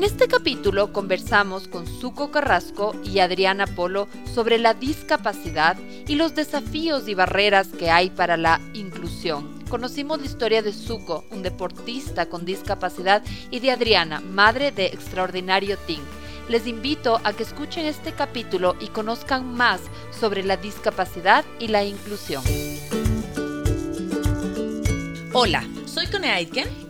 En este capítulo conversamos con Suco Carrasco y Adriana Polo sobre la discapacidad y los desafíos y barreras que hay para la inclusión. Conocimos la historia de Suco, un deportista con discapacidad, y de Adriana, madre de Extraordinario Team. Les invito a que escuchen este capítulo y conozcan más sobre la discapacidad y la inclusión. Hola, soy Cone Aitken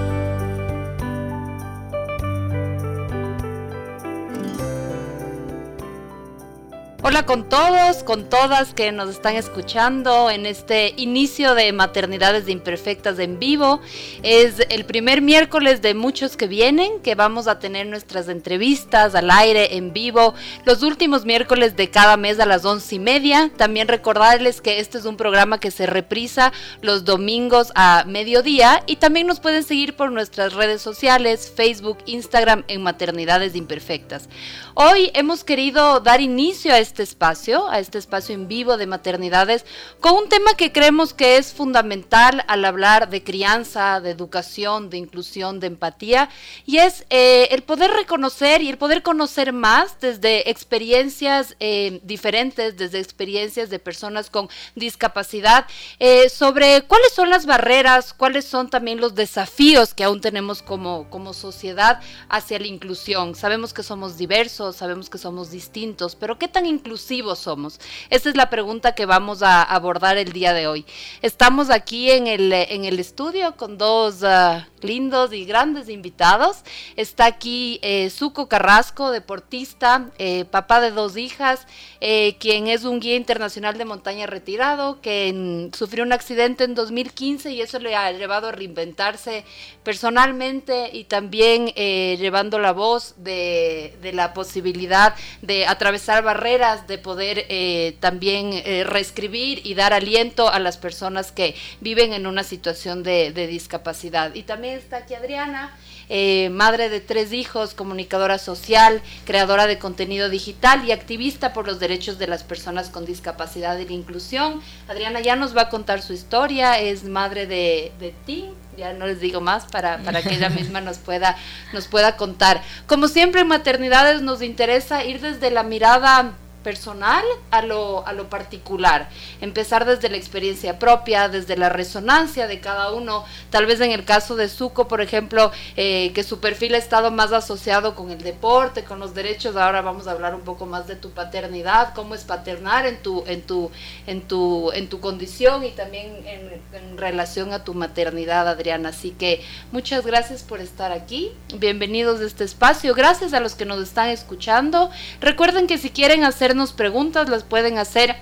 Hola con todos, con todas que nos están escuchando en este inicio de Maternidades de Imperfectas en vivo. Es el primer miércoles de muchos que vienen, que vamos a tener nuestras entrevistas al aire en vivo los últimos miércoles de cada mes a las once y media. También recordarles que este es un programa que se reprisa los domingos a mediodía y también nos pueden seguir por nuestras redes sociales, Facebook, Instagram en Maternidades Imperfectas. Hoy hemos querido dar inicio a este este espacio, a este espacio en vivo de maternidades, con un tema que creemos que es fundamental al hablar de crianza, de educación, de inclusión, de empatía, y es eh, el poder reconocer y el poder conocer más desde experiencias eh, diferentes, desde experiencias de personas con discapacidad, eh, sobre cuáles son las barreras, cuáles son también los desafíos que aún tenemos como, como sociedad hacia la inclusión. Sabemos que somos diversos, sabemos que somos distintos, pero ¿qué tan inclusivos somos? Esa es la pregunta que vamos a abordar el día de hoy. Estamos aquí en el, en el estudio con dos ah, lindos y grandes invitados. Está aquí eh, Suco Carrasco, deportista, eh, papá de dos hijas, eh, quien es un guía internacional de montaña retirado, que sufrió un accidente en 2015 y eso le ha llevado a reinventarse personalmente y también llevando la voz de, de la posibilidad de atravesar barreras de poder eh, también eh, reescribir y dar aliento a las personas que viven en una situación de, discapacidad. Y también está aquí Adriana. Eh, madre de tres hijos, comunicadora social, creadora de contenido digital y activista por los derechos de las personas con discapacidad y la inclusión. Adriana ya nos va a contar su historia, es madre de, de ti, ya no les digo más para, para que ella misma nos pueda, nos pueda contar. Como siempre en maternidades nos interesa ir desde la mirada personal a lo, a lo particular. Empezar desde la experiencia propia, desde la resonancia de cada uno. Tal vez en el caso de Suco, por ejemplo, eh, que su perfil ha estado más asociado con el deporte, con los derechos. Ahora vamos a hablar un poco más de tu paternidad, cómo es paternar en tu, en tu, en tu, en tu condición y también en, en relación a tu maternidad, Adriana. Así que muchas gracias por estar aquí. Bienvenidos a este espacio. Gracias a los que nos están escuchando. Recuerden que si quieren hacer preguntas, las pueden hacer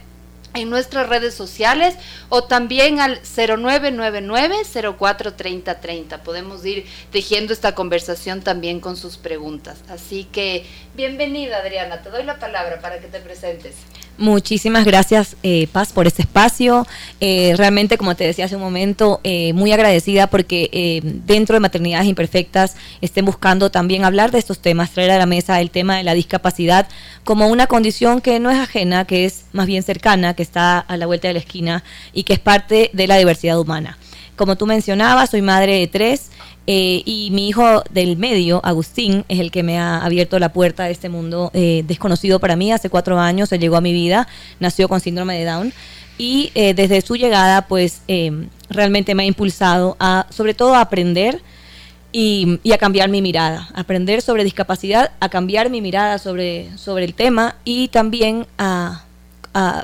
en nuestras redes sociales o también al 0999-043030. Podemos ir tejiendo esta conversación también con sus preguntas. Así que bienvenida Adriana, te doy la palabra para que te presentes. Muchísimas gracias, eh, Paz, por este espacio. Eh, realmente, como te decía hace un momento, eh, muy agradecida porque dentro de Maternidades Imperfectas estén buscando también hablar de estos temas, traer a la mesa el tema de la discapacidad como una condición que no es ajena, que es más bien cercana, que está a la vuelta de la esquina y que es parte de la diversidad humana. Como tú mencionabas, soy madre de tres. Eh, y mi hijo del medio, Agustín, es el que me ha abierto la puerta a este mundo eh, desconocido para mí. Hace cuatro años él llegó a mi vida, nació con síndrome de Down y eh, desde su llegada, pues realmente me ha impulsado a, sobre todo, a aprender y, a cambiar mi mirada, aprender sobre discapacidad, a cambiar mi mirada sobre, sobre el tema y también a,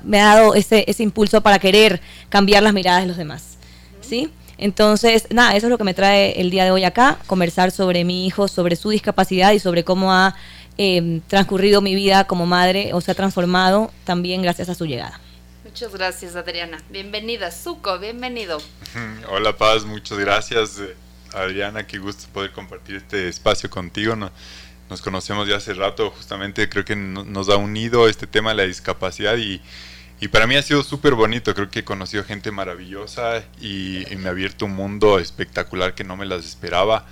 me ha dado ese, ese impulso para querer cambiar las miradas de los demás. ¿Sí? Entonces, nada, eso es lo que me trae el día de hoy acá, conversar sobre mi hijo, sobre su discapacidad y sobre cómo ha eh, transcurrido mi vida como madre o se ha transformado también gracias a su llegada. Muchas gracias, Adriana. Bienvenida, Zuko, bienvenido. Hola, Paz, muchas gracias, eh, Adriana. Qué gusto poder compartir este espacio contigo. Nos conocemos ya hace rato, justamente creo que nos ha unido este tema de la discapacidad y, y para mí ha sido súper bonito. Creo que he conocido gente maravillosa y, me ha abierto un mundo espectacular que no me las esperaba.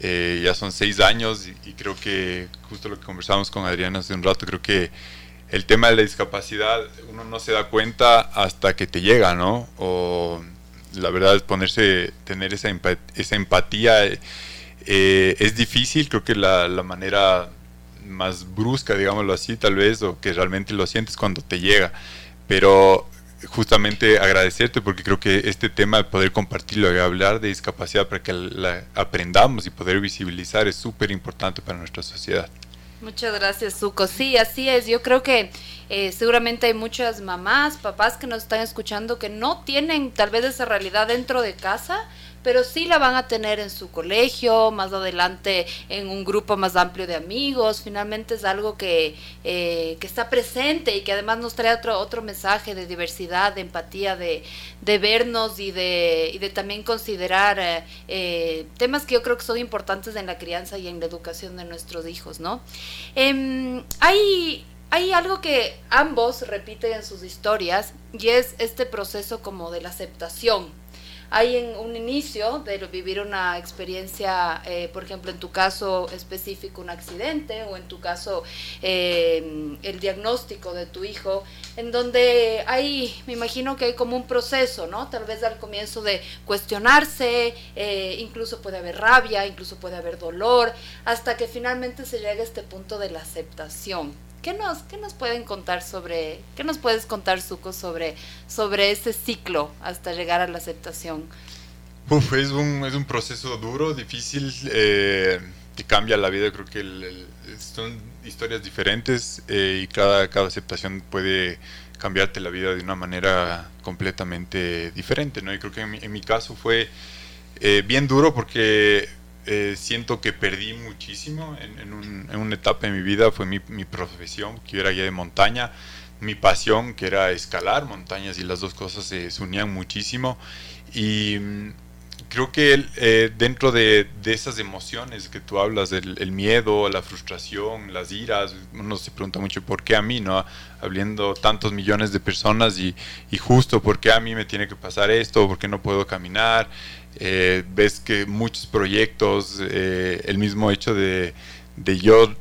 Eh, ya son seis años y, y creo que justo lo que conversamos con Adriana hace un rato, creo que el tema de la discapacidad uno no se da cuenta hasta que te llega, ¿no? O la verdad es ponerse, tener esa, esa empatía eh, es difícil, creo que la, la, manera más brusca, digámoslo así, tal vez, o que realmente lo sientes cuando te llega. Pero justamente agradecerte porque creo que este tema de poder compartirlo y hablar de discapacidad para que la aprendamos y poder visibilizar es súper importante para nuestra sociedad. Muchas gracias, Zuko. Sí, así es. Yo creo que eh, seguramente hay muchas mamás, papás que nos están escuchando que no tienen tal vez esa realidad dentro de casa, pero sí la van a tener en su colegio, más adelante en un grupo más amplio de amigos. Finalmente es algo que, eh, que está presente y que además nos trae otro, otro mensaje de diversidad, de empatía, de, de vernos y de, y de también considerar eh, eh, temas que yo creo que son importantes en la crianza y en la educación de nuestros hijos, ¿no? Eh, hay hay algo que ambos repiten en sus historias y es este proceso como de la aceptación, hay en un inicio de vivir una experiencia, eh, por ejemplo, en tu caso específico un accidente o en tu caso eh, el diagnóstico de tu hijo, en donde hay, me imagino que hay como un proceso, ¿no? Tal vez al comienzo de cuestionarse, eh, incluso puede haber rabia, incluso puede haber dolor, hasta que finalmente se llega a este punto de la aceptación. ¿Qué nos, qué nos pueden contar sobre, qué nos puedes contar, Suco, sobre, sobre ese ciclo hasta llegar a la aceptación? Uf, es un, es un proceso duro, difícil, eh, que cambia la vida. Creo que son historias diferentes eh, y cada, cada aceptación puede cambiarte la vida de una manera completamente diferente, ¿no? Y creo que en mi, en mi caso fue eh, bien duro porque eh, siento que perdí muchísimo en, una etapa de mi vida. Fue mi, profesión, que yo era guía de montaña, mi pasión, que era escalar montañas, y las dos cosas se, unían muchísimo. Y mm, creo que eh, dentro de, esas emociones que tú hablas, el, miedo, la frustración, las iras, uno se pregunta mucho por qué a mí, ¿no? Habiendo tantos millones de personas y, y justo por qué a mí me tiene que pasar esto, por qué no puedo caminar. Eh, ves que muchos proyectos, eh, el mismo hecho de, yo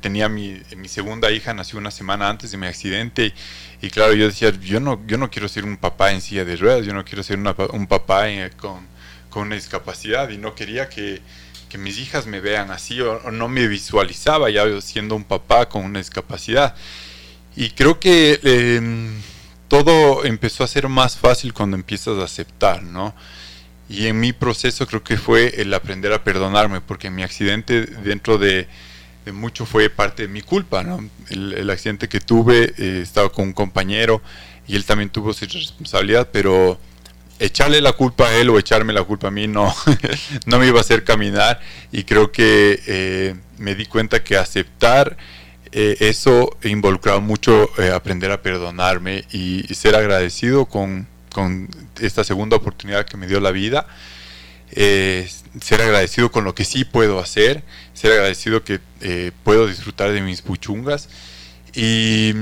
tenía mi, mi, segunda hija, nació una semana antes de mi accidente y, claro, yo decía, yo no, yo no quiero ser un papá en silla de ruedas, yo no quiero ser un papá con, con, una discapacidad y no quería que, que mis hijas me vean así o, no me visualizaba ya siendo un papá con una discapacidad. Y creo que em, todo empezó a ser más fácil cuando empiezas a aceptar, ¿no? Y en mi proceso creo que fue el aprender a perdonarme, porque mi accidente dentro de, mucho fue parte de mi culpa, ¿no? El, accidente que tuve, eh, estaba con un compañero y él también tuvo su responsabilidad, pero echarle la culpa a él o echarme la culpa a mí no, no me iba a hacer caminar y creo que eh, me di cuenta que aceptar eh, eso involucraba mucho aprender a perdonarme y ser agradecido con, con esta segunda oportunidad que me dio la vida. Eh, ser agradecido con lo que sí puedo hacer, ser agradecido que eh, puedo disfrutar de mis puchungas. Y,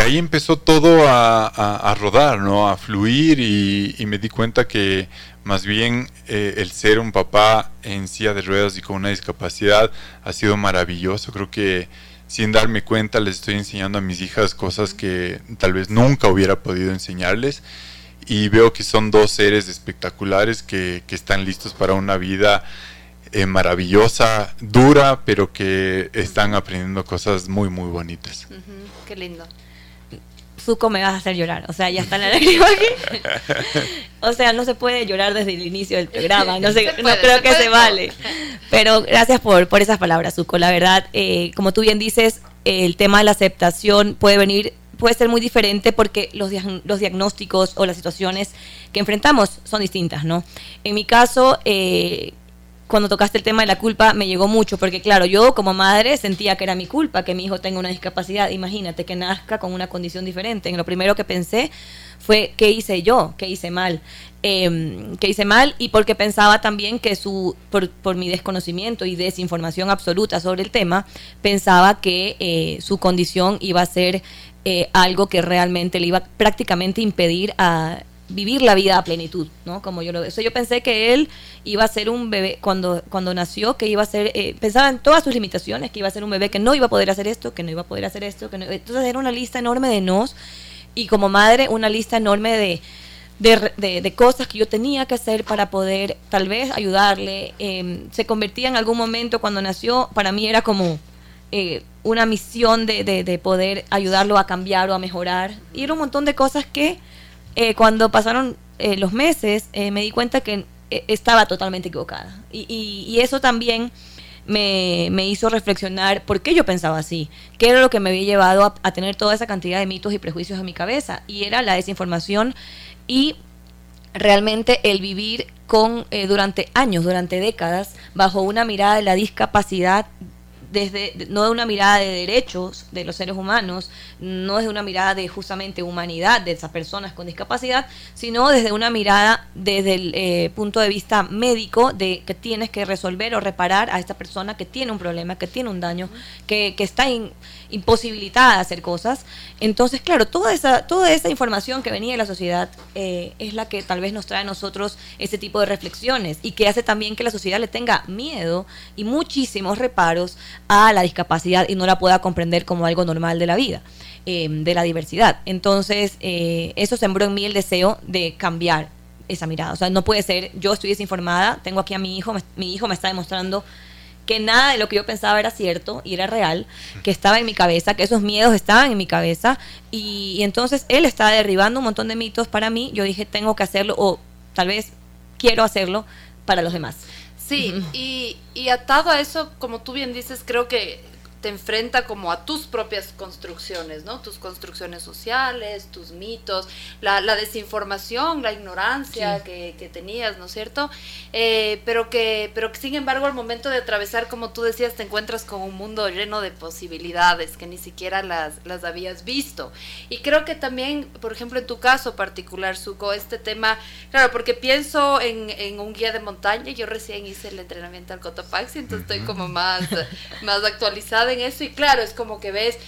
ahí empezó todo a, rodar, ¿no? a fluir y, me di cuenta que más bien eh, el ser un papá en silla de ruedas y con una discapacidad ha sido maravilloso. Creo que sin darme cuenta les estoy enseñando a mis hijas cosas que tal vez nunca hubiera podido enseñarles y veo que son dos seres espectaculares que, que están listos para una vida eh, maravillosa, dura, pero que están aprendiendo cosas muy, muy bonitas. Qué lindo. Zuko me vas a hacer llorar, o sea, ya está la lágrima aquí. o sea, no se puede llorar desde el inicio del programa, no, sé, no creo que se vale. Pero gracias por, por esas palabras, Zuko. La verdad, eh, como tú bien dices, el tema de la aceptación puede venir puede ser muy diferente porque los, los diagnósticos o las situaciones que enfrentamos son distintas, ¿no? En mi caso, eh, cuando tocaste el tema de la culpa me llegó mucho, porque claro, yo como madre sentía que era mi culpa que mi hijo tenga una discapacidad. Imagínate que nazca con una condición diferente. En lo primero que pensé fue qué hice yo, qué hice mal, eh, qué hice mal y porque pensaba también que su, por, por, mi desconocimiento y desinformación absoluta sobre el tema, pensaba que eh, su condición iba a ser eh, algo que realmente le iba prácticamente impedir a vivir la vida a plenitud, ¿no? Como yo lo veo. yo pensé que él iba a ser un bebé, cuando, cuando nació, que iba a ser, eh, pensaba en todas sus limitaciones, que iba a ser un bebé que no iba a poder hacer esto, que no iba a poder hacer esto, que no, entonces era una lista enorme de nos y como madre una lista enorme de, de, de, cosas que yo tenía que hacer para poder tal vez ayudarle. Em, se convertía en algún momento cuando nació, para mí era como eh, una misión de, de, poder ayudarlo a cambiar o a mejorar. Y era un montón de cosas que eh, cuando pasaron eh, los meses me di cuenta que estaba totalmente equivocada. Y, y, eso también me, me, hizo reflexionar por qué yo pensaba así, qué era lo que me había llevado a, tener toda esa cantidad de mitos y prejuicios en mi cabeza. Y era la desinformación y realmente el vivir con eh, durante años, durante décadas, bajo una mirada de la discapacidad desde no de una mirada de derechos de los seres humanos, no desde una mirada de justamente humanidad de esas personas con discapacidad, sino desde una mirada desde el eh, punto de vista médico de que tienes que resolver o reparar a esta persona que tiene un problema, que tiene un daño, que, que está imposibilitada de hacer cosas. Entonces, claro, toda esa, toda esa información que venía de la sociedad eh, es la que tal vez nos trae a nosotros ese tipo de reflexiones y que hace también que la sociedad le tenga miedo y muchísimos reparos a la discapacidad y no la pueda comprender como algo normal de la vida, eh, de la diversidad. Entonces, eh, eso sembró en mí el deseo de cambiar esa mirada. O sea, no puede ser, yo estoy desinformada, tengo aquí a mi hijo, mi hijo me está demostrando que nada de lo que yo pensaba era cierto y era real, que estaba en mi cabeza, que esos miedos estaban en mi cabeza y, entonces él estaba derribando un montón de mitos para mí, yo dije tengo que hacerlo o tal vez quiero hacerlo para los demás. Sí, y, y atado a eso, como tú bien dices, creo que te enfrenta como a tus propias construcciones, ¿no? Tus construcciones sociales, tus mitos, la, desinformación, la ignorancia que, tenías, ¿no es cierto? Eh, pero, que, pero que sin embargo al momento de atravesar, como tú decías, te encuentras con un mundo lleno de posibilidades que ni siquiera las, las habías visto. Y creo que también, por ejemplo, en tu caso particular, Suco, este tema, claro, porque pienso en, en un guía de montaña, yo recién hice el entrenamiento al Cotopaxi, entonces estoy como más, más actualizada en eso y claro, es como que ves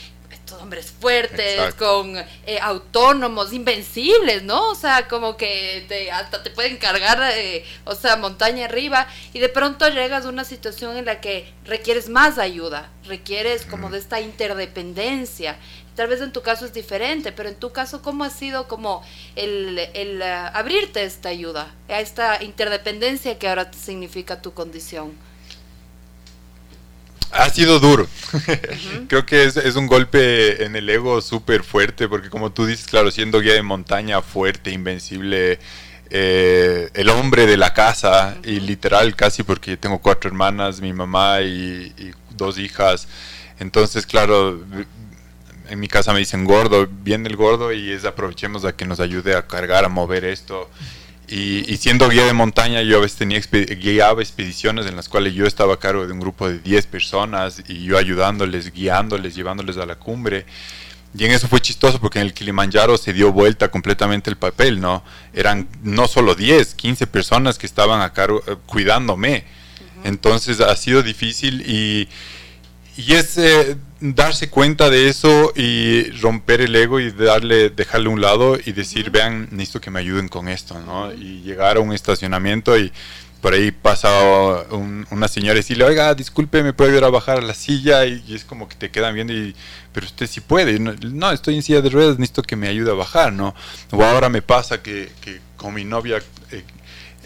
estos hombres fuertes, con eh, autónomos, invencibles, ¿no? O sea, como que te, hasta te pueden cargar, eh, o sea, montaña arriba, y de pronto llegas a una situación en la que requieres más ayuda, requieres como de esta interdependencia. Tal vez en tu caso es diferente, pero en tu caso, ¿cómo ha sido como el, el uh, abrirte esta ayuda, a esta interdependencia que ahora significa tu condición? Ha sido duro. Creo que es, un golpe en el ego súper fuerte, porque como tú dices, claro, siendo guía de montaña fuerte, invencible, eh, el hombre de la casa, y literal casi porque tengo cuatro hermanas, mi mamá y, y, dos hijas. Entonces, claro, en mi casa me dicen gordo, viene el gordo y es aprovechemos a que nos ayude a cargar, a mover esto. Y, siendo guía de montaña, yo a veces tenía guiaba expediciones en las cuales yo estaba a cargo de un grupo de 10 personas y yo ayudándoles, guiándoles, llevándoles a la cumbre. Y en eso fue chistoso porque en el Kilimanjaro se dio vuelta completamente el papel, ¿no? Eran no solo 10, 15 personas que estaban a cargo, eh, cuidándome. Entonces ha sido difícil y, y es eh, darse cuenta de eso y romper el ego y darle, dejarle un lado y decir, vean, necesito que me ayuden con esto, ¿no? Y llegar a un estacionamiento y por ahí pasa una señora y decirle, oiga, disculpe, ¿me puede ayudar a bajar a la silla? Y, es como que te quedan viendo y, pero usted sí puede. No, estoy en silla de ruedas, necesito que me ayude a bajar, ¿no? O ahora me pasa que, que con mi novia eh,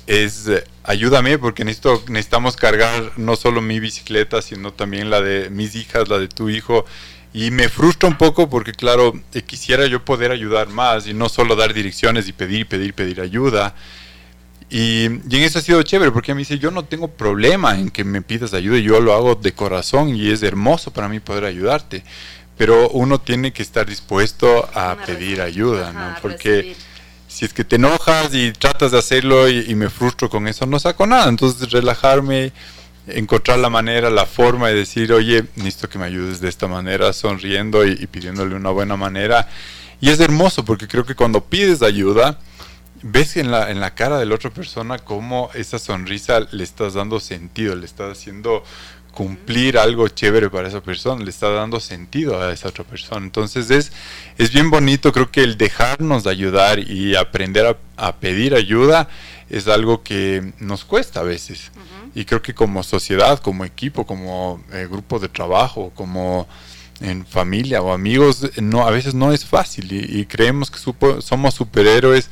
es eh, ayúdame porque necesito, necesitamos cargar no solo mi bicicleta, sino también la de mis hijas, la de tu hijo. Y me frustra un poco porque, claro, eh, quisiera yo poder ayudar más y no solo dar direcciones y pedir, pedir, pedir ayuda. Y, y, en eso ha sido chévere porque me dice, yo no tengo problema en que me pidas ayuda, yo lo hago de corazón y es hermoso para mí poder ayudarte. Pero uno tiene que estar dispuesto a pedir ayuda, ¿no? Porque si es que te enojas y tratas de hacerlo y, me frustro con eso, no saco nada. Entonces relajarme, encontrar la manera, la forma de decir, oye, necesito que me ayudes de esta manera, sonriendo y, pidiéndole una buena manera. Y es hermoso porque creo que cuando pides ayuda, ves en la, en la cara de la otra persona cómo esa sonrisa le estás dando sentido, le estás haciendo cumplir algo chévere para esa persona, le está dando sentido a esa otra persona. Entonces es, es bien bonito, creo que el dejarnos de ayudar y aprender a, pedir ayuda es algo que nos cuesta a veces. Y creo que como sociedad, como equipo, como eh, grupo de trabajo, como en familia o amigos, no, a veces no es fácil y, creemos que somos superhéroes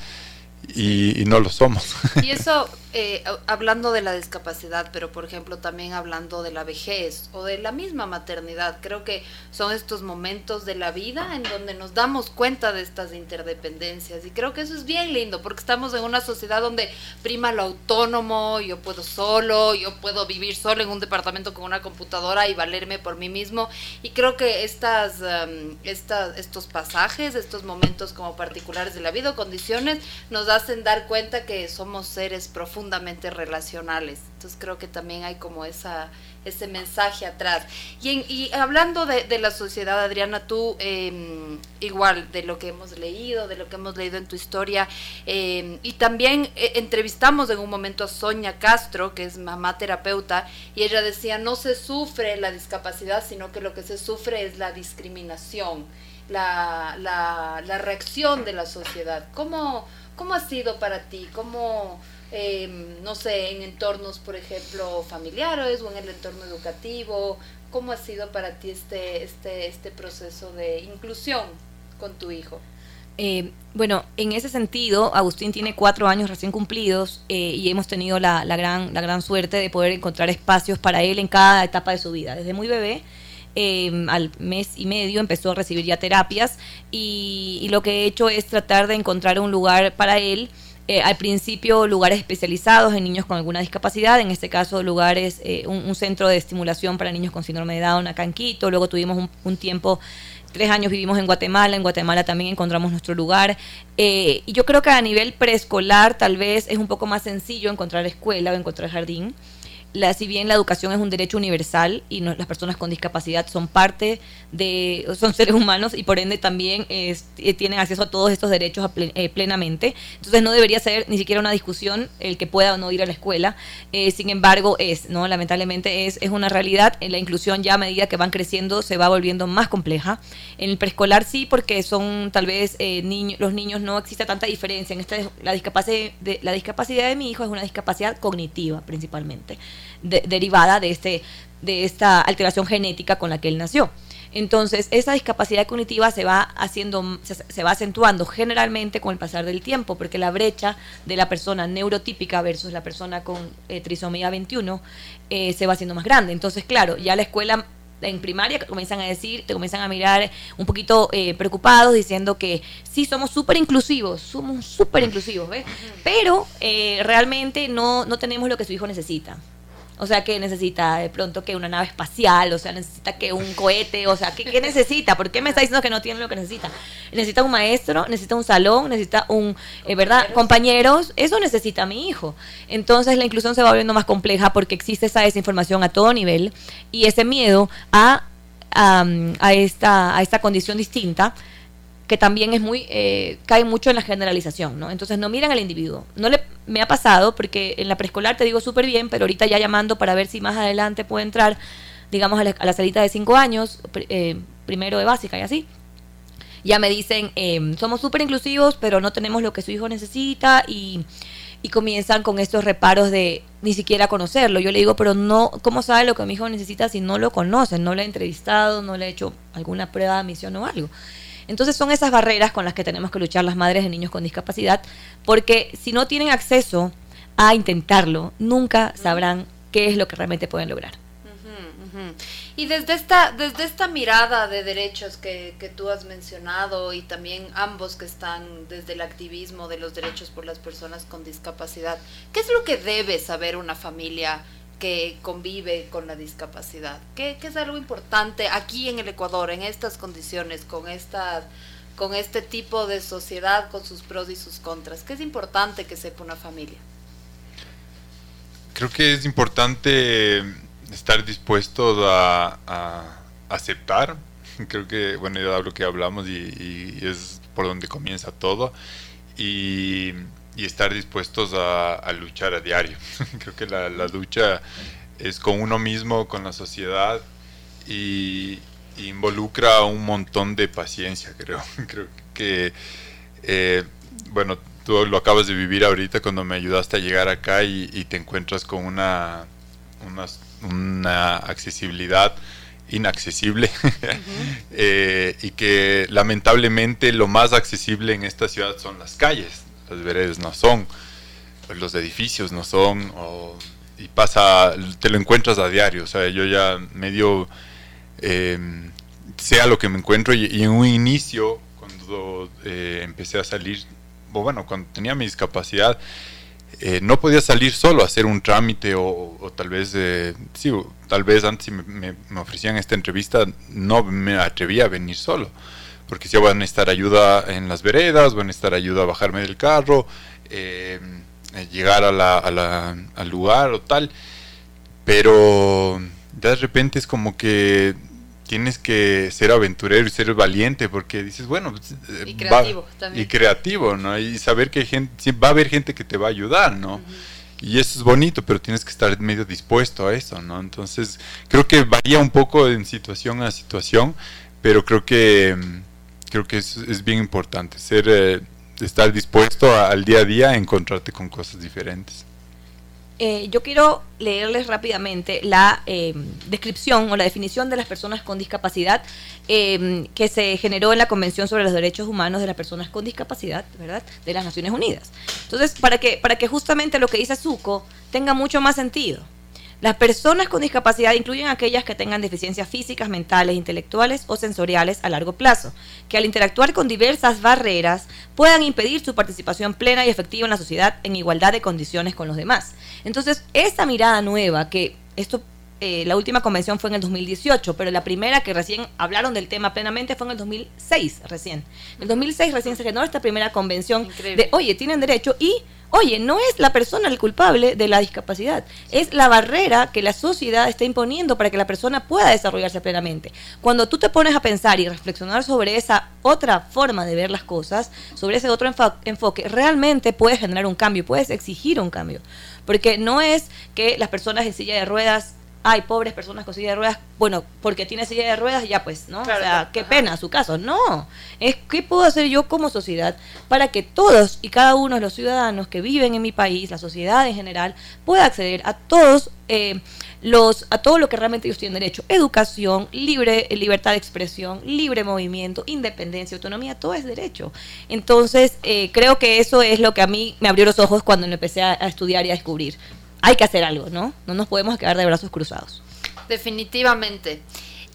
y, y, no lo somos. Y eso eh, hablando de la discapacidad, pero por ejemplo también hablando de la vejez o de la misma maternidad, creo que son estos momentos de la vida en donde nos damos cuenta de estas interdependencias y creo que eso es bien lindo porque estamos en una sociedad donde prima lo autónomo, yo puedo solo, yo puedo vivir solo en un departamento con una computadora y valerme por mí mismo y creo que estas, um, estas estos pasajes, estos momentos como particulares de la vida o condiciones nos hacen dar cuenta que somos seres profundamente relacionales. Entonces creo que también hay como esa, ese mensaje atrás. Y, y hablando de, la sociedad, Adriana, tú em, igual de lo que hemos leído, de lo que hemos leído en tu historia, em, y también eh, entrevistamos en un momento a Sonia Castro, que es mamá terapeuta, y ella decía, no se sufre la discapacidad, sino que lo que se sufre es la discriminación. La, la, la reacción de la sociedad. ¿Cómo, ¿Cómo ha sido para ti? ¿Cómo, Em, no sé, en entornos, por ejemplo, familiares o en el entorno educativo? ¿Cómo ha sido para ti este, este, este proceso de inclusión con tu hijo? Eh, bueno, en ese sentido, Agustín tiene cuatro años recién cumplidos eh, y hemos tenido la, la, gran, la gran suerte de poder encontrar espacios para él en cada etapa de su vida. Desde muy bebé, em, al mes y medio empezó a recibir ya terapias y, lo que he hecho es tratar de encontrar un lugar para él eh, al principio lugares especializados en niños con alguna discapacidad, en este caso lugares, eh, un, centro de estimulación para niños con síndrome de Down acá en Quito, luego tuvimos un, tiempo tres años vivimos en Guatemala, en Guatemala también encontramos nuestro lugar. Eh, y yo creo que a nivel preescolar tal vez es un poco más sencillo encontrar escuela o encontrar jardín la, si bien la educación es un derecho universal y las personas con discapacidad son parte de, son seres humanos y por ende también eh, tienen acceso a todos estos derechos eh, plenamente. Entonces no debería ser ni siquiera una discusión el que pueda o no ir a la escuela. Eh, sin embargo, es, ¿no? Lamentablemente es, es una realidad. La inclusión ya a medida que van creciendo se va volviendo más compleja. En el preescolar sí, porque son tal vez niños, los niños no existe tanta diferencia. En esta, la, discapacidad de, la discapacidad de mi hijo es una discapacidad cognitiva principalmente derivada de, este, de esta alteración genética con la que él nació. Entonces, esa discapacidad cognitiva se va haciendo, se, va acentuando generalmente con el pasar del tiempo, porque la brecha de la persona neurotípica versus la persona con eh, trisomía 21 eh, se va haciendo más grande. Entonces, claro, ya la escuela en primaria comienzan a decir, te comienzan a mirar un poquito eh, preocupados, diciendo que sí, somos súper inclusivos, somos súper inclusivos, ¿ves? Pero realmente no, no tenemos lo que su hijo necesita. O sea, que necesita de pronto que una nave espacial, o sea, necesita que un cohete, o sea, ¿qué, necesita? ¿Por qué me está diciendo que no tiene lo que necesita? Necesita un maestro, necesita un salón, necesita un, eh, ¿verdad? Compañeros, eso necesita mi hijo. Entonces la inclusión se va volviendo más compleja porque existe esa desinformación a todo nivel y ese miedo a, a, esta, a esta condición distinta que también es muy, eh, cae mucho en la generalización, ¿no? Entonces no miran al individuo. No le, me ha pasado, porque en la preescolar te digo súper bien, pero ahorita ya llamando para ver si más adelante puede entrar, digamos, a la, salita de cinco años, eh, primero de básica y así. Ya me dicen, em, somos súper inclusivos, pero no tenemos lo que su hijo necesita y, y comienzan con estos reparos de ni siquiera conocerlo. Yo le digo, pero no, ¿cómo sabe lo que mi hijo necesita si no lo conocen? No le he entrevistado, no le he hecho alguna prueba de admisión o algo. Entonces son esas barreras con las que tenemos que luchar las madres de niños con discapacidad, porque si no tienen acceso a intentarlo, nunca sabrán qué es lo que realmente pueden lograr. Y desde esta, desde esta mirada de derechos que, que, tú has mencionado y también ambos que están desde el activismo de los derechos por las personas con discapacidad, ¿qué es lo que debe saber una familia que convive con la discapacidad, que, es algo importante aquí en el Ecuador, en estas condiciones, con estas con este tipo de sociedad, con sus pros y sus contras? ¿Qué es importante que sepa una familia? Creo que es importante estar dispuesto a, aceptar. Creo que, bueno, ya lo que hablamos y, es por donde comienza todo. Y, estar dispuestos a, luchar a diario. Creo que la, lucha es con uno mismo, con la sociedad y, involucra un montón de paciencia, creo. Creo que, eh, bueno, tú lo acabas de vivir ahorita cuando me ayudaste a llegar acá y, te encuentras con una, una, accesibilidad inaccesible eh, y que lamentablemente lo más accesible en esta ciudad son las calles, las veredas no son, los edificios no son, y pasa, te lo encuentras a diario, o sea, yo ya medio eh, sé a lo que me encuentro y, en un inicio, cuando eh, empecé a salir bueno, cuando tenía mi discapacidad, eh, no podía salir solo a hacer un trámite o, tal vez, eh, sí, tal vez antes si me, ofrecían esta entrevista no me atrevía a venir solo, porque si van a necesitar ayuda en las veredas, van a necesitar ayuda a bajarme del carro, eh, llegar a la, al lugar o tal, pero de repente es como que tienes que ser aventurero y ser valiente porque dices, bueno, pues, eh, y creativo también. Y creativo, ¿no? Y saber que hay gente, va a haber gente que te va a ayudar, ¿no? Y eso es bonito, pero tienes que estar medio dispuesto a eso, ¿no? Entonces, creo que varía un poco en situación a situación, pero creo que creo que es, bien importante ser eh, estar dispuesto al día a día a encontrarte con cosas diferentes. Eh, yo quiero leerles rápidamente la eh, descripción o la definición de las personas con discapacidad eh, que se generó en la Convención sobre los Derechos Humanos de las Personas con Discapacidad, ¿verdad?, de las Naciones Unidas. Entonces, para que, para que justamente lo que dice Zuko tenga mucho más sentido. Las personas con discapacidad incluyen aquellas que tengan deficiencias físicas, mentales, intelectuales o sensoriales a largo plazo, que al interactuar con diversas barreras puedan impedir su participación plena y efectiva en la sociedad en igualdad de condiciones con los demás. Entonces, esta mirada nueva, que esto eh, la última convención fue en el 2018, pero la primera que recién hablaron del tema plenamente fue en el 2006, recién. En el 2006 recién se generó esta primera convención de, oye, tienen derecho y Oye, no es la persona el culpable de la discapacidad, es la barrera que la sociedad está imponiendo para que la persona pueda desarrollarse plenamente. Cuando tú te pones a pensar y reflexionar sobre esa otra forma de ver las cosas, sobre ese otro enfoque, realmente puedes generar un cambio, puedes exigir un cambio. Porque no es que las personas en silla de ruedas ay, pobres personas con silla de ruedas, bueno, porque tiene silla de ruedas, ya pues, ¿no? o sea, qué pena su caso. No, es qué puedo hacer yo como sociedad para que todos y cada uno de los ciudadanos que viven en mi país, la sociedad en general, pueda acceder a todos eh, los, a todo lo que realmente ellos tienen derecho. Educación, libre, libertad de expresión, libre movimiento, independencia, autonomía, todo es derecho. Entonces, eh, creo que eso es lo que a mí me abrió los ojos cuando empecé a estudiar y a descubrir hay que hacer algo, ¿no? No nos podemos quedar de brazos cruzados. Definitivamente.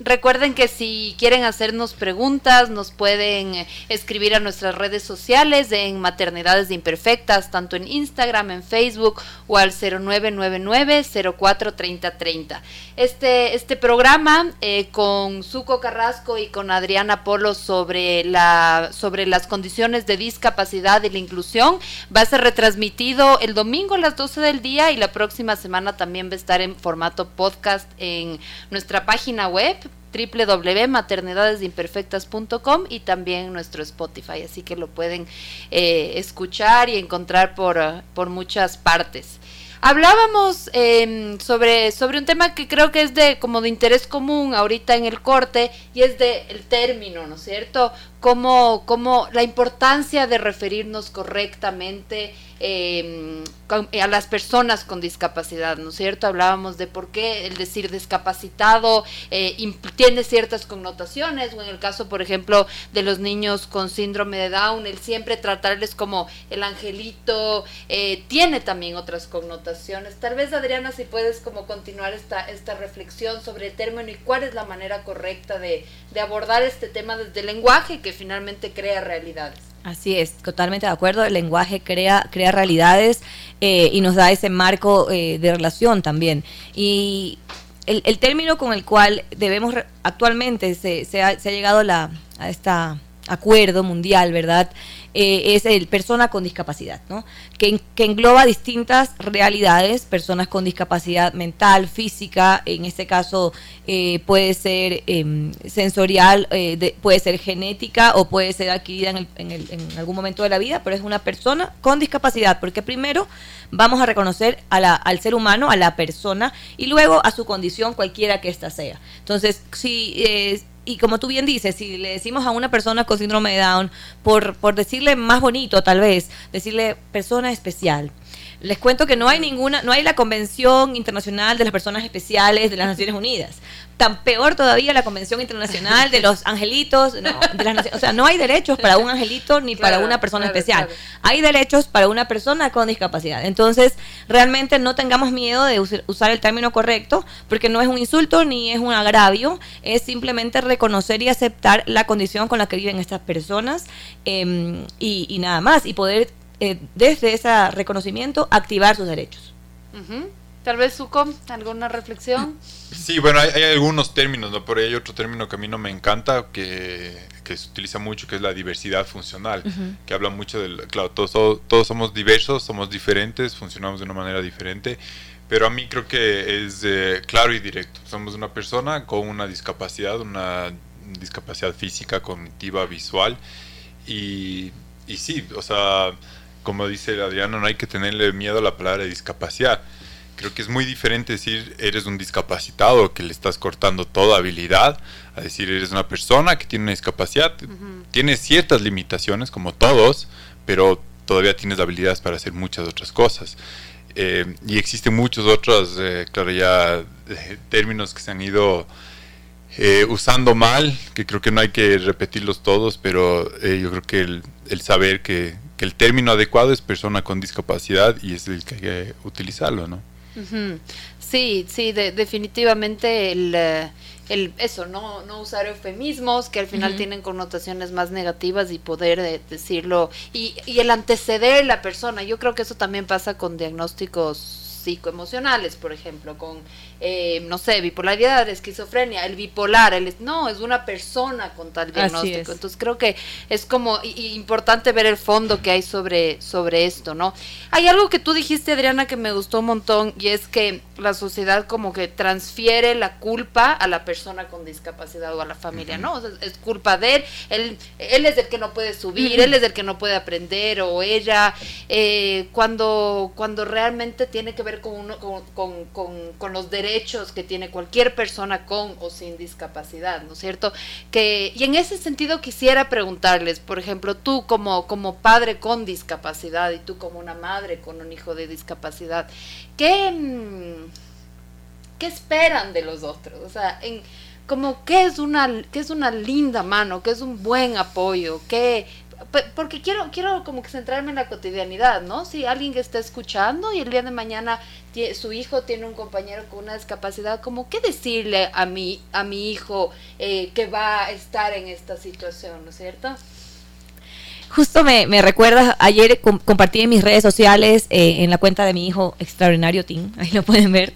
Recuerden que si quieren hacernos preguntas, nos pueden eh, escribir a nuestras redes sociales en Maternidades Imperfectas, tanto en Instagram, en Facebook o al 0999-043030. Este, este programa eh, con Suco Carrasco y con Adriana Polo sobre, la, sobre las condiciones de discapacidad y la inclusión va a ser retransmitido el domingo a las 12 del día y la próxima semana también va a estar en formato podcast en nuestra página web www.maternidadesimperfectas.com y también nuestro Spotify, así que lo pueden eh, escuchar y encontrar por, por muchas partes. Hablábamos em, sobre, sobre un tema que creo que es de como de interés común ahorita en el corte y es de el término, ¿no es cierto? Como, como la importancia de referirnos correctamente eh, a las personas con discapacidad, ¿no es cierto? Hablábamos de por qué el decir discapacitado eh, tiene ciertas connotaciones, o en el caso, por ejemplo, de los niños con síndrome de Down, el siempre tratarles como el angelito, eh, tiene también otras connotaciones. Tal vez, Adriana, si puedes como continuar esta, esta reflexión sobre el término y cuál es la manera correcta de, de abordar este tema desde el lenguaje que finalmente crea realidades. Así es, totalmente de acuerdo. El lenguaje crea, crea realidades eh, y nos da ese marco eh, de relación también. Y el, término con el cual debemos actualmente se, ha, llegado la, a esta acuerdo mundial, ¿verdad? Eh, es el persona con discapacidad, ¿no? Que, que, engloba distintas realidades, personas con discapacidad mental, física, en este caso eh, puede ser em, sensorial, eh, puede ser genética o puede ser adquirida en, en, en, algún momento de la vida, pero es una persona con discapacidad, porque primero vamos a reconocer a la, al ser humano, a la persona, y luego a su condición, cualquiera que ésta sea. Entonces, si y como tú bien dices, si le decimos a una persona con síndrome de Down, por, por decirle más bonito tal vez, decirle persona especial, les cuento que no hay ninguna, no hay la Convención Internacional de las Personas Especiales de las Naciones Unidas. Tan peor todavía la Convención Internacional de los Angelitos. o sea, no hay derechos para un angelito ni para una persona especial. Hay derechos para una persona con discapacidad. Entonces, realmente no tengamos miedo de usar el término correcto, porque no es un insulto ni es un agravio, es simplemente reconocer y aceptar la condición con la que viven estas personas em, y, y nada más, y poder eh, desde ese reconocimiento, activar sus derechos. Tal vez, Sucom, ¿alguna reflexión? Sí, bueno, hay, algunos términos, ¿no? Por ahí hay otro término que a mí no me encanta, que, que se utiliza mucho, que es la diversidad funcional, que habla mucho del, claro, todos, todos, somos diversos, somos diferentes, funcionamos de una manera diferente, pero a mí creo que es eh, claro y directo. Somos una persona con una discapacidad, una discapacidad física, cognitiva, visual, y, y sí, o sea como dice Adriano, no hay que tenerle miedo a la palabra discapacidad. Creo que es muy diferente decir eres un discapacitado que le estás cortando toda habilidad, a decir eres una persona que tiene una discapacidad, tiene ciertas limitaciones como todos, pero todavía tienes habilidades para hacer muchas otras cosas. Eh, y existen muchos otros, eh, claro, ya eh, términos que se han ido usando mal, que creo que no hay que repetirlos todos, pero yo creo que el saber que que el término adecuado es persona con discapacidad y es el que hay que utilizarlo, ¿no? Sí, sí, definitivamente el, eh, el, eso, no, no usar eufemismos que al final tienen connotaciones más negativas y poder eh, decirlo y, y el anteceder la persona. Yo creo que eso también pasa con diagnósticos psicoemocionales, por ejemplo, con eh, no sé, bipolaridad, esquizofrenia, el bipolar, el, no, es una persona con tal diagnóstico. Entonces creo que es como importante ver el fondo que hay sobre, sobre esto, ¿no? Hay algo que tú dijiste, Adriana, que me gustó un montón y es que la sociedad como que transfiere la culpa a la persona con discapacidad o a la familia, ¿no? es culpa de él, él, él es el que no puede subir, él es el que no puede aprender o ella, eh, cuando, cuando realmente tiene que ver con, uno, con, con, con, con los derechos derechos que tiene cualquier persona con o sin discapacidad, ¿no es cierto? Que, y en ese sentido quisiera preguntarles, por ejemplo, tú como, como padre con discapacidad y tú como una madre con un hijo de discapacidad, ¿qué, mm, qué esperan de los otros? O sea, como qué es una qué es una linda mano, qué es un buen apoyo, qué porque quiero, quiero como que centrarme en la cotidianidad, ¿no? Si alguien que está escuchando y el día de mañana su hijo tiene un compañero con una discapacidad, como qué decirle a mi, a mi hijo eh, que va a estar en esta situación, ¿no es cierto? Justo me, me recuerdas, ayer compartí en mis redes sociales, eh, en la cuenta de mi hijo Extraordinario Team, ahí lo pueden ver,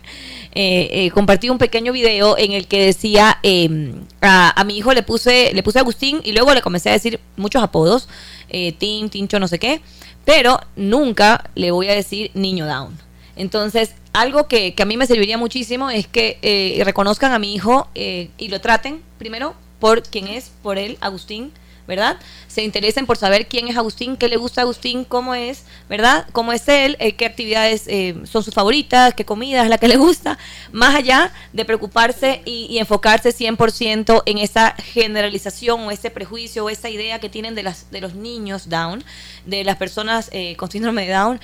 eh, eh, compartí un pequeño video en el que decía em, a, mi hijo le puse le puse Agustín y luego le comencé a decir muchos apodos eh, Tim Tincho no sé qué pero nunca le voy a decir niño down. Entonces algo que, que a mí me serviría muchísimo es que eh, reconozcan a mi hijo y lo traten primero por quien es por él Agustín ¿verdad? Se interesen por saber quién es Agustín, qué le gusta Agustín, cómo es, ¿verdad? Cómo es él, eh, qué actividades eh, son sus favoritas, qué comida es la que le gusta, más allá de preocuparse y, enfocarse 100% en esa generalización o ese prejuicio o esa idea que tienen de, las, de los niños Down, de las personas eh, con síndrome de Down,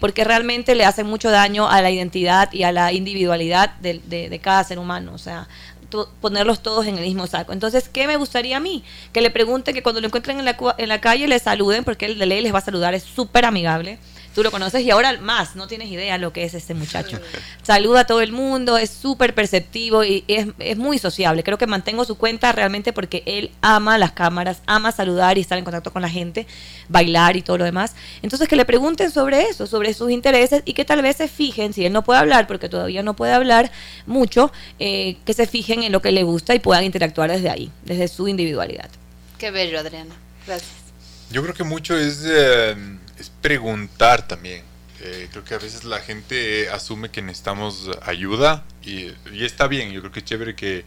porque realmente le hacen mucho daño a la identidad y a la individualidad de, de cada ser humano. O sea, ponerlos todos en el mismo saco. Entonces, ¿qué me gustaría a mí? Que le pregunte que cuando lo encuentren en la, en la calle le saluden, porque el de ley les va a saludar, es súper amigable tú lo conoces y ahora más, no tienes idea lo que es este muchacho. Saluda a todo el mundo, es súper perceptivo y es, es, muy sociable. Creo que mantengo su cuenta realmente porque él ama las cámaras, ama saludar y estar en contacto con la gente, bailar y todo lo demás. Entonces que le pregunten sobre eso, sobre sus intereses y que tal vez se fijen, si él no puede hablar, porque todavía no puede hablar mucho, eh, que se fijen en lo que le gusta y puedan interactuar desde ahí, desde su individualidad. Qué bello, Adriana. Gracias. Yo creo que mucho es, eh, es preguntar también. Eh, creo que a veces la gente asume que necesitamos ayuda y, y está bien, yo creo que es chévere que,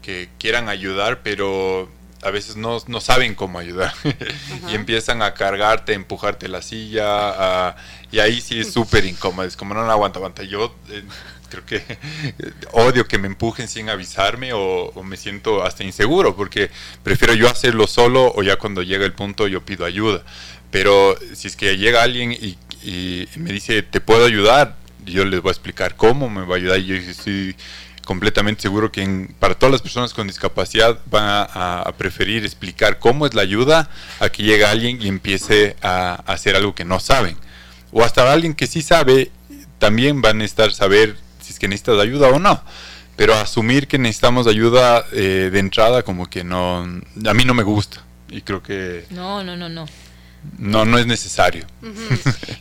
que quieran ayudar, pero a veces no, no saben cómo ayudar y empiezan a cargarte, a empujarte la silla y ahí sí es súper incómodo, es como no, no aguanta, aguanta. Yo eh, creo que odio que me empujen sin avisarme o, me siento hasta inseguro porque prefiero yo hacerlo solo o ya cuando llega el punto yo pido ayuda. Pero si es que llega alguien y, y me dice, ¿te puedo ayudar? Yo les voy a explicar cómo me va a ayudar y yo estoy completamente seguro que para todas las personas con discapacidad van a, preferir explicar cómo es la ayuda a que llegue alguien y empiece a, hacer algo que no saben. O hasta alguien que sí sabe, también van a estar saber si es que necesitas ayuda o no. Pero asumir que necesitamos ayuda eh, de entrada como que no, a mí no me gusta. Y creo que... No, no, no, no. No, no es necesario.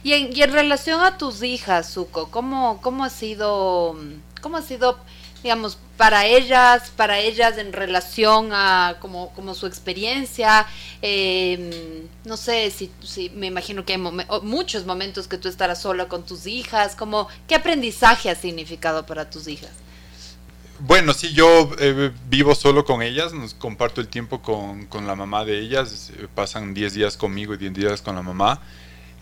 y, en, y en relación a tus hijas, Zuko, ¿cómo, cómo ha sido, cómo ha sido digamos, para ellas, para ellas en relación a como, como su experiencia. Em, no sé si, me imagino que hay muchos momentos que tú estarás sola con tus hijas, como, ¿qué aprendizaje ha significado para tus hijas? Bueno, sí, yo eh, vivo solo con ellas, comparto el tiempo con, con la mamá de ellas, eh, pasan 10 días conmigo y 10 días con la mamá.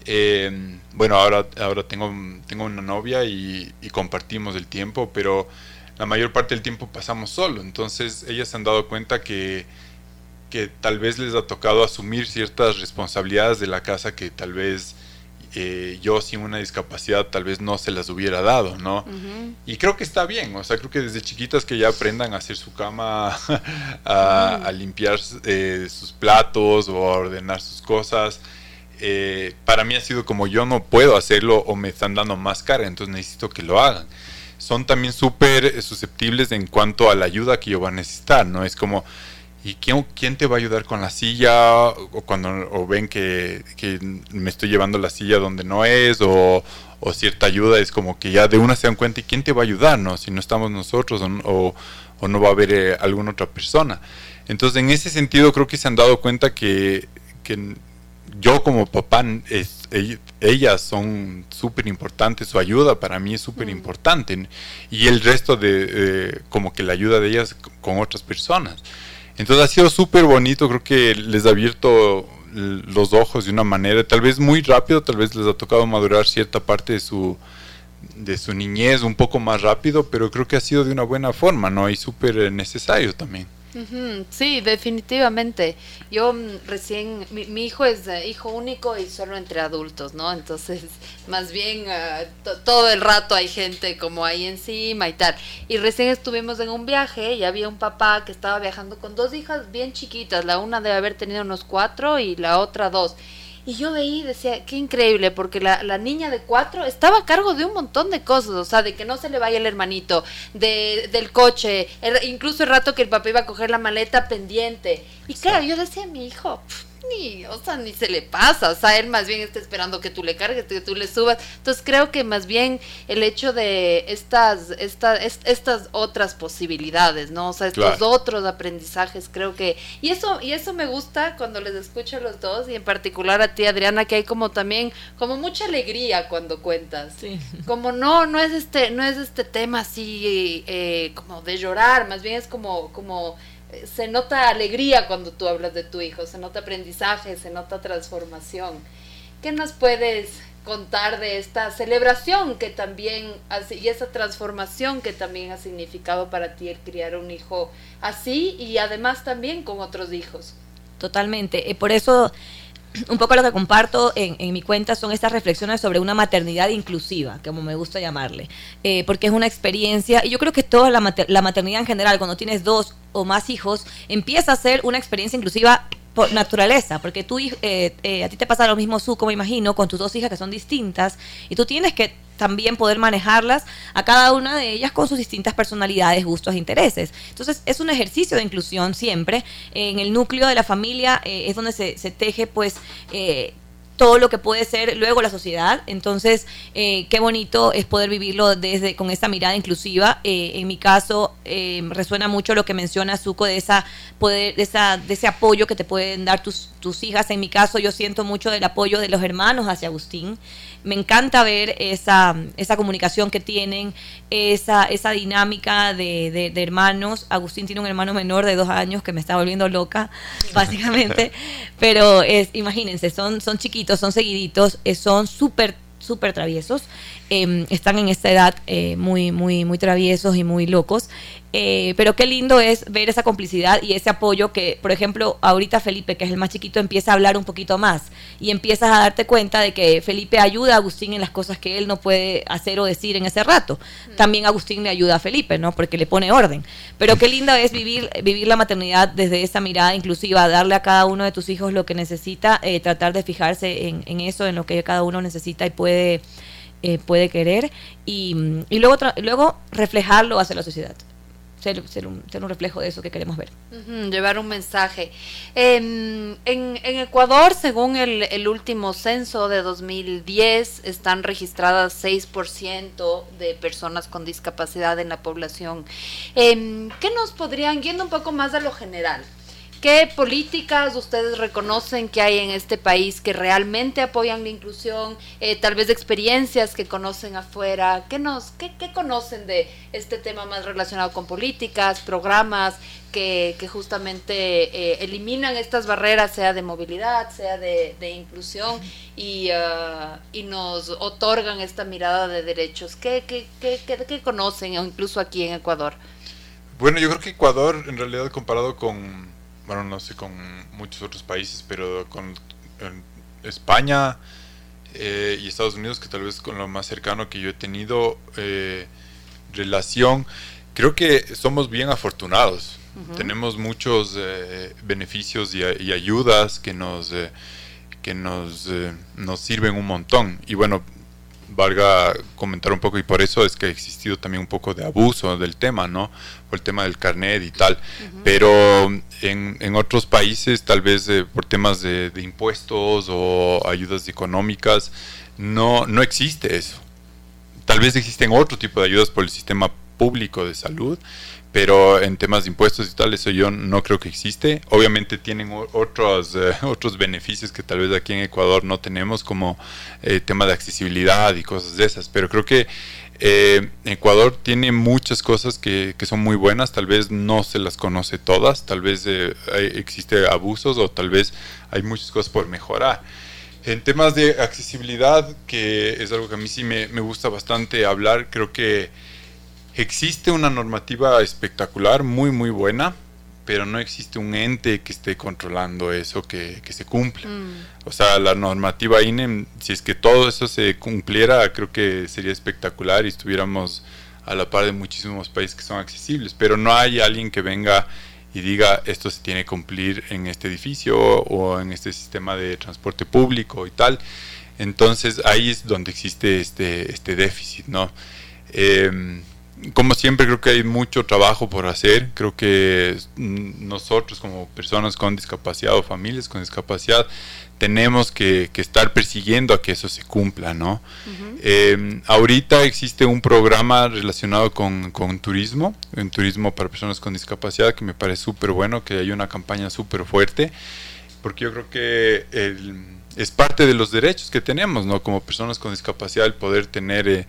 Em, bueno, ahora, ahora tengo, tengo una novia y compartimos el tiempo, pero la mayor parte del tiempo pasamos solo. Entonces ellas se han dado cuenta que, que tal vez les ha tocado asumir ciertas responsabilidades de la casa que tal vez eh, yo sin una discapacidad tal vez no se las hubiera dado, ¿no? Y creo que está bien, o sea, creo que desde chiquitas que ya aprendan a hacer su cama, a, limpiar eh, sus platos o a ordenar sus cosas. Eh, para mí ha sido como yo no puedo hacerlo o me están dando más carga, entonces necesito que lo hagan son también súper eh, susceptibles en cuanto a la ayuda que yo voy a necesitar, ¿no? Es como, ¿y quién, quién te va a ayudar con la silla? O cuando o ven que, me estoy llevando la silla donde no es, o, cierta ayuda, es como que ya de una se dan cuenta, ¿y quién te va a ayudar, no? Si no estamos nosotros, o, o no va a haber eh, alguna otra persona. Entonces, en ese sentido, creo que se han dado cuenta que, que yo como papá, es, ellas son súper importantes, su ayuda para mí es súper mm. importante y el resto de, como que la ayuda de ellas con otras personas. Entonces ha sido súper bonito, creo que les ha abierto los ojos de una manera, tal vez muy rápido, tal vez les ha tocado madurar cierta parte de su, de su niñez un poco más rápido, pero creo que ha sido de una buena forma, ¿no? Y súper necesario también. Sí, definitivamente. Yo mm, recién, mi, hijo es eh, hijo único y solo entre adultos, ¿no? Entonces, más bien ah, todo el rato hay gente como ahí encima y tal. Y recién estuvimos en un viaje y había un papá que estaba viajando con dos hijas bien chiquitas. La una debe haber tenido unos cuatro y la otra dos. Y yo veí y decía, qué increíble, porque la, la, niña de cuatro estaba a cargo de un montón de cosas, o sea, de que no se le vaya el hermanito, de, del coche, incluso el rato que el papá iba a coger la maleta pendiente. Y claro, yo decía, mi hijo, ni, o sea, ni se le pasa, o sea, él más bien está esperando que tú le cargues, que tú le subas. Entonces creo que más bien el hecho de estas, estas, estas otras posibilidades, ¿no? O sea, estos otros aprendizajes, creo que, y eso, y eso me gusta cuando les escucho a los dos, y en particular a ti, Adriana, que hay como también, como mucha alegría cuando cuentas. Sí. Como no, no es este, no es este tema así eh, como de llorar, más bien es como, como se nota alegría cuando tú hablas de tu hijo, se nota aprendizaje, se nota transformación. ¿Qué nos puedes contar de esta celebración que también y esa transformación que también ha significado para ti el criar un hijo así y además también con otros hijos? Totalmente. y por eso un poco lo que comparto en, en, mi cuenta son estas reflexiones sobre una maternidad inclusiva, como me gusta llamarle, eh, porque es una experiencia, y yo creo que toda la, la maternidad en general, cuando tienes dos o más hijos, empieza a ser una experiencia inclusiva por naturaleza, porque tú, eh, eh, a ti te pasa lo mismo, su como imagino, con tus dos hijas que son distintas, y tú tienes que también poder manejarlas a cada una de ellas con sus distintas personalidades, gustos e intereses. Entonces es un ejercicio de inclusión siempre. En el núcleo de la familia eh, es donde se, teje pues todo lo que puede ser luego la sociedad. Entonces, eh, qué bonito es poder vivirlo desde con esa mirada inclusiva. Eh, en mi caso, eh, resuena mucho lo que menciona Zuko de esa poder, de esa, de ese apoyo que te pueden dar tus, tus hijas. En mi caso, yo siento mucho del apoyo de los hermanos hacia Agustín me encanta ver esa, esa comunicación que tienen, esa, esa dinámica de, de, hermanos. Agustín tiene un hermano menor de dos años que me está volviendo loca, básicamente. Pero es, imagínense, son, son chiquitos, son seguiditos, eh, son súper súper traviesos, em, están en esta edad eh, muy, muy, muy traviesos y muy locos. Eh, pero qué lindo es ver esa complicidad y ese apoyo que, por ejemplo, ahorita Felipe, que es el más chiquito, empieza a hablar un poquito más y empiezas a darte cuenta de que Felipe ayuda a Agustín en las cosas que él no puede hacer o decir en ese rato. También Agustín le ayuda a Felipe, ¿no? Porque le pone orden. Pero qué lindo es vivir, vivir la maternidad desde esa mirada inclusiva, darle a cada uno de tus hijos lo que necesita, eh, tratar de fijarse en, en, eso, en lo que cada uno necesita y puede, eh, puede querer y, y luego, luego reflejarlo hacia la sociedad ser, un, ser, un, reflejo de eso que queremos ver. llevar un mensaje. en, Ecuador, según el, el, último censo de 2010, están registradas 6% de personas con discapacidad en la población. Eh, ¿Qué nos podrían, yendo un poco más a lo general, ¿Qué políticas ustedes reconocen que hay en este país que realmente apoyan la inclusión? Eh, tal vez experiencias que conocen afuera. ¿Qué, nos, qué, qué, conocen de este tema más relacionado con políticas, programas que, justamente eh, eliminan estas barreras, sea de movilidad, sea de, inclusión, y, uh, y, nos otorgan esta mirada de derechos? ¿Qué, qué, qué, conocen, incluso aquí en Ecuador? Bueno, yo creo que Ecuador, en realidad, comparado con bueno, no sé con muchos otros países, pero con España eh, y Estados Unidos, que tal vez con lo más cercano que yo he tenido eh, relación, creo que somos bien afortunados. Tenemos muchos eh, beneficios y, y, ayudas que nos que nos, nos sirven un montón. Y bueno, valga comentar un poco y por eso es que ha existido también un poco de abuso del tema, ¿no? Por el tema del carnet y tal. Pero en, en, otros países, tal vez eh, por temas de, de, impuestos o ayudas económicas, no, no existe eso. Tal vez existen otro tipo de ayudas por el sistema público de salud, pero en temas de impuestos y tal, eso yo no creo que existe. Obviamente tienen otros, eh, otros beneficios que tal vez aquí en Ecuador no tenemos, como eh, tema de accesibilidad y cosas de esas, pero creo que eh, Ecuador tiene muchas cosas que, que, son muy buenas, tal vez no se las conoce todas, tal vez existe abusos o tal vez hay muchas cosas por mejorar. En temas de accesibilidad, que es algo que a mí sí me, me gusta bastante hablar, creo que Existe una normativa espectacular, muy, muy buena, pero no existe un ente que esté controlando eso que, se cumpla. Mm. O sea, la normativa INE, si es que todo eso se cumpliera, creo que sería espectacular y estuviéramos a la par de muchísimos países que son accesibles, pero no hay alguien que venga y diga esto se tiene que cumplir en este edificio o, en este sistema de transporte público y tal. Entonces ahí es donde existe este, este déficit, ¿no? Eh, como siempre creo que hay mucho trabajo por hacer. Creo que nosotros como personas con discapacidad o familias con discapacidad tenemos que, estar persiguiendo a que eso se cumpla, ¿no? Em, ahorita existe un programa relacionado con, turismo, en turismo para personas con discapacidad, que me parece súper bueno, que hay una campaña súper fuerte, porque yo creo que es parte de los derechos que tenemos, ¿no? Como personas con discapacidad, el poder tener eh,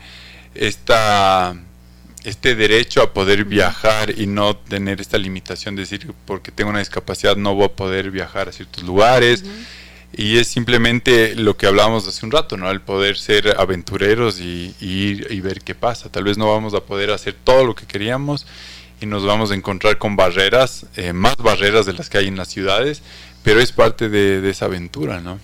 esta este derecho a poder viajar y no tener esta limitación de decir porque tengo una discapacidad no voy a poder viajar a ciertos lugares. Y es simplemente lo que hablábamos hace un rato, ¿no? El poder ser aventureros y, ir y ver qué pasa. Tal vez no vamos a poder hacer todo lo que queríamos y nos vamos a encontrar con barreras, eh, más barreras de las que hay en las ciudades, pero es parte de, de esa aventura, ¿no?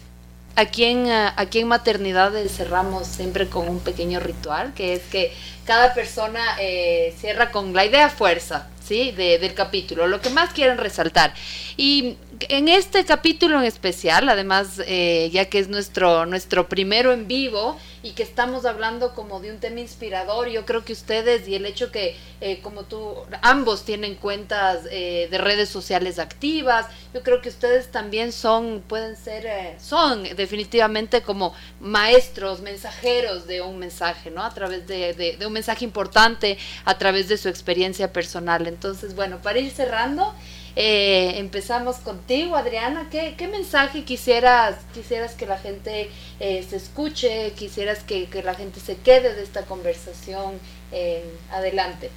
Aquí en, ah, aquí en Maternidades cerramos siempre con un pequeño ritual, que es que cada persona eh, cierra con la idea fuerza, ¿sí? De, del capítulo, lo que más quieren resaltar. Y en este capítulo en especial, además, eh, ya que es nuestro, nuestro primero en vivo, y que estamos hablando como de un tema inspirador. Yo creo que ustedes y el hecho que eh, como tú, ambos tienen cuentas eh, de redes sociales activas, yo creo que ustedes también son, pueden ser, eh, son definitivamente como maestros, mensajeros de un mensaje, ¿no? A través de, de un mensaje importante, a través de su experiencia personal. Entonces, bueno, para ir cerrando, eh, empezamos contigo, Adriana. ¿Qué, mensaje quisieras, quisieras que la gente eh, se escuche, quisieras que, la gente se quede de esta conversación? Eh, adelante.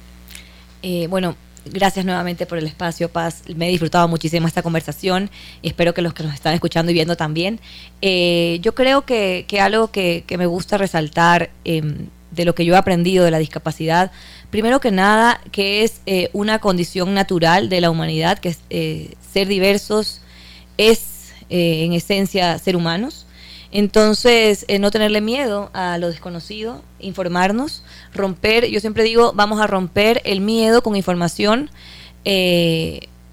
bueno, gracias nuevamente por el espacio, Paz. Me he disfrutado muchísimo esta conversación espero que los que nos están escuchando y viendo también. yo creo que, algo que, que, me gusta resaltar em, de lo que yo he aprendido de la discapacidad primero que nada, que es eh, una condición natural de la humanidad, que es eh, ser diversos, es eh, en esencia ser humanos. Entonces, no tenerle miedo a lo desconocido, informarnos, romper, yo siempre digo, vamos a romper el miedo con información,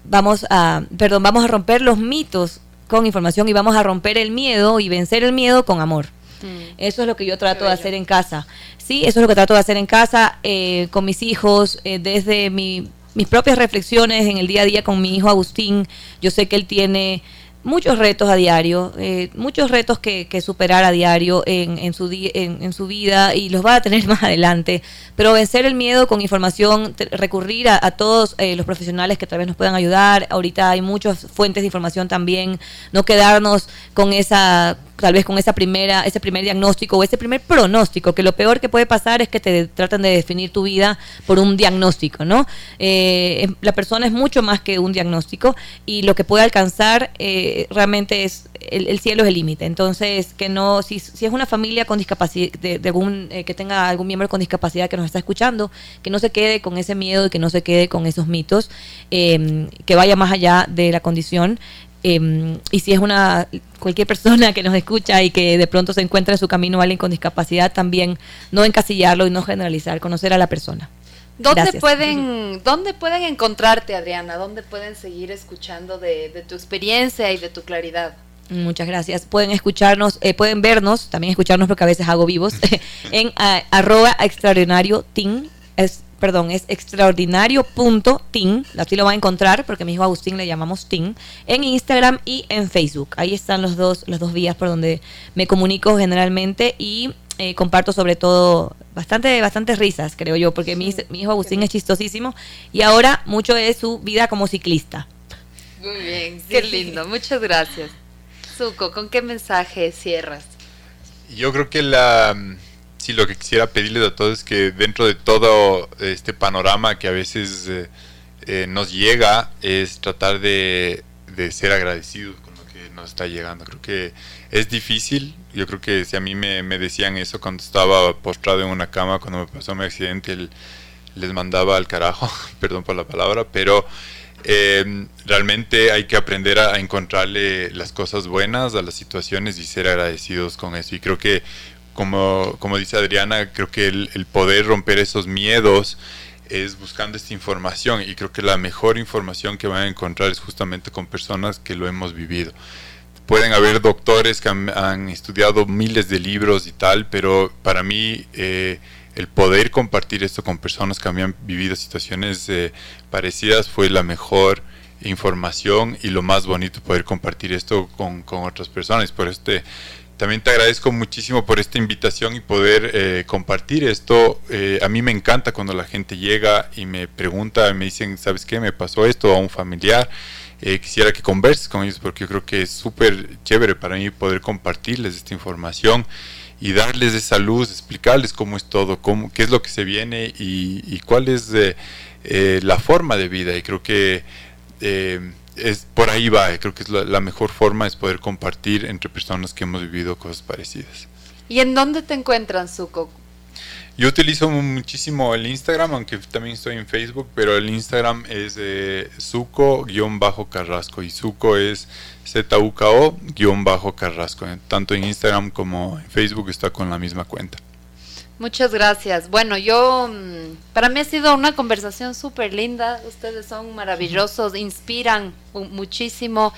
vamos a, perdón, vamos a romper los mitos con información y vamos a romper el miedo y vencer el miedo con amor. Mm. Eso es lo que yo trato de hacer en casa. Sí, eso es lo que trato de hacer en casa eh, con mis hijos, eh, desde mi, mis propias reflexiones en el día a día con mi hijo Agustín. Yo sé que él tiene muchos retos a diario, eh, muchos retos que, superar a diario en, en su en, su vida y los va a tener más adelante. Pero vencer el miedo con información, recurrir a, todos eh, los profesionales que tal vez nos puedan ayudar. Ahorita hay muchas fuentes de información también. No quedarnos con esa tal vez con esa primera, ese primer diagnóstico o ese primer pronóstico, que lo peor que puede pasar es que te tratan de definir tu vida por un diagnóstico, ¿no? Eh, la persona es mucho más que un diagnóstico y lo que puede alcanzar realmente es el, cielo es el límite. Entonces, que no, si, si es una familia con discapacidad, de, algún, eh, que tenga algún miembro con discapacidad que nos está escuchando, que no se quede con ese miedo y que no se quede con esos mitos, em, que vaya más allá de la condición. Em, y si es una cualquier persona que nos escucha y que de pronto se encuentra en su camino alguien con discapacidad, también no encasillarlo y no generalizar, conocer a la persona. ¿Dónde pueden, ¿Dónde pueden encontrarte, Adriana? ¿Dónde pueden seguir escuchando de, tu experiencia y de tu claridad? Muchas gracias. Pueden escucharnos, eh, pueden vernos, también escucharnos porque a veces hago vivos, en arroba extraordinario team, es, perdón, es extraordinario punto así lo van a encontrar porque mi hijo Agustín le llamamos team, en Instagram y en Facebook. Ahí están los dos, los dos vías por donde me comunico generalmente y eh, comparto sobre todo bastante, bastantes risas, creo yo, porque mi, hijo Agustín es chistosísimo y ahora mucho es su vida como ciclista. Muy bien, qué lindo, muchas gracias. Zuko, ¿con qué mensaje cierras? Yo creo que la sí lo que quisiera pedirles a todos es que dentro de todo este panorama que a veces eh, eh, nos llega es tratar de, ser agradecidos con lo que nos está llegando. Creo que es difícil. Yo creo que si a mí me, decían eso cuando estaba postrado en una cama, cuando me pasó mi accidente, les mandaba al carajo, perdón por la palabra, pero eh, realmente hay que aprender a, encontrarle las cosas buenas a las situaciones y ser agradecidos con eso. Y creo que, como, como dice Adriana, creo que el, poder romper esos miedos es buscando esta información y creo que la mejor información que van a encontrar es justamente con personas que lo hemos vivido pueden haber doctores que han, estudiado miles de libros y tal, pero para mí eh, el poder compartir esto con personas que habían vivido situaciones eh, parecidas fue la mejor información y lo más bonito poder compartir esto con, otras personas. Por este también te agradezco muchísimo por esta invitación y poder eh, compartir esto. a mí me encanta cuando la gente llega y me pregunta, me dicen, ¿sabes qué? Me pasó esto a un familiar eh, quisiera que converses con ellos porque yo creo que es súper chévere para mí poder compartirles esta información y darles esa luz, explicarles cómo es todo, cómo, qué es lo que se viene y, cuál es eh, eh, la forma de vida. Y creo que es por ahí va, creo que es la, mejor forma es poder compartir entre personas que hemos vivido cosas parecidas. ¿Y en dónde te encuentran, Zuko? Yo utilizo muchísimo el Instagram, aunque también estoy en Facebook, pero el Instagram es eh, Zuko-Carrasco y Zuko es Z-U-K-O-Carrasco. Tanto en Instagram como en Facebook está con la misma cuenta. Muchas gracias. Bueno, yo, mm, para mí ha sido una conversación súper linda. Ustedes son maravillosos, inspiran muchísimo.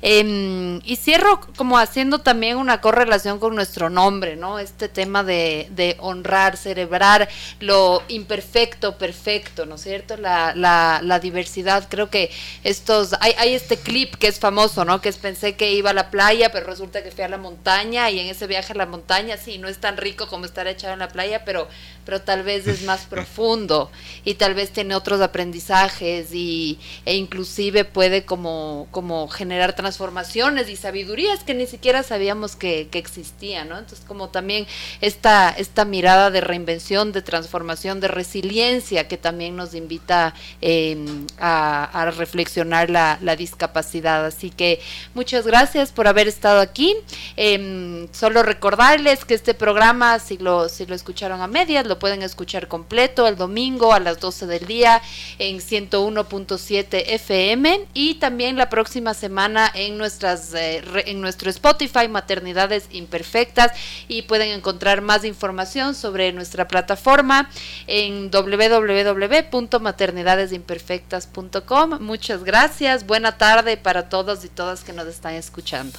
Em, y cierro como haciendo también una correlación con nuestro nombre, ¿no? Este tema de, honrar, celebrar lo imperfecto, perfecto, ¿no es cierto? La, diversidad. Creo que estos, hay, este clip que es famoso, ¿no? Que es pensé que iba a la playa, pero resulta que fui a la montaña y en ese viaje a la montaña, sí, no es tan rico como estar echado en la playa, pero, pero tal vez es más profundo y tal vez tiene otros aprendizajes y, e inclusive puede como generar transformaciones y sabidurías que ni siquiera sabíamos que, que existían, ¿no? Entonces como también esta, esta mirada de reinvención, de transformación, de resiliencia que también nos invita eh, a, reflexionar la, la, discapacidad. Así que muchas gracias por haber estado aquí. Eh, solo recordarles que este programa, si lo, si lo escucharon a medias, lo pueden escuchar completo el domingo a las 12 del día en 101.7 FM y también la próxima semana en nuestras eh, en nuestro Spotify Maternidades Imperfectas y pueden encontrar más información sobre nuestra plataforma en www.maternidadesimperfectas.com. Muchas gracias, buena tarde para todos y todas que nos están escuchando.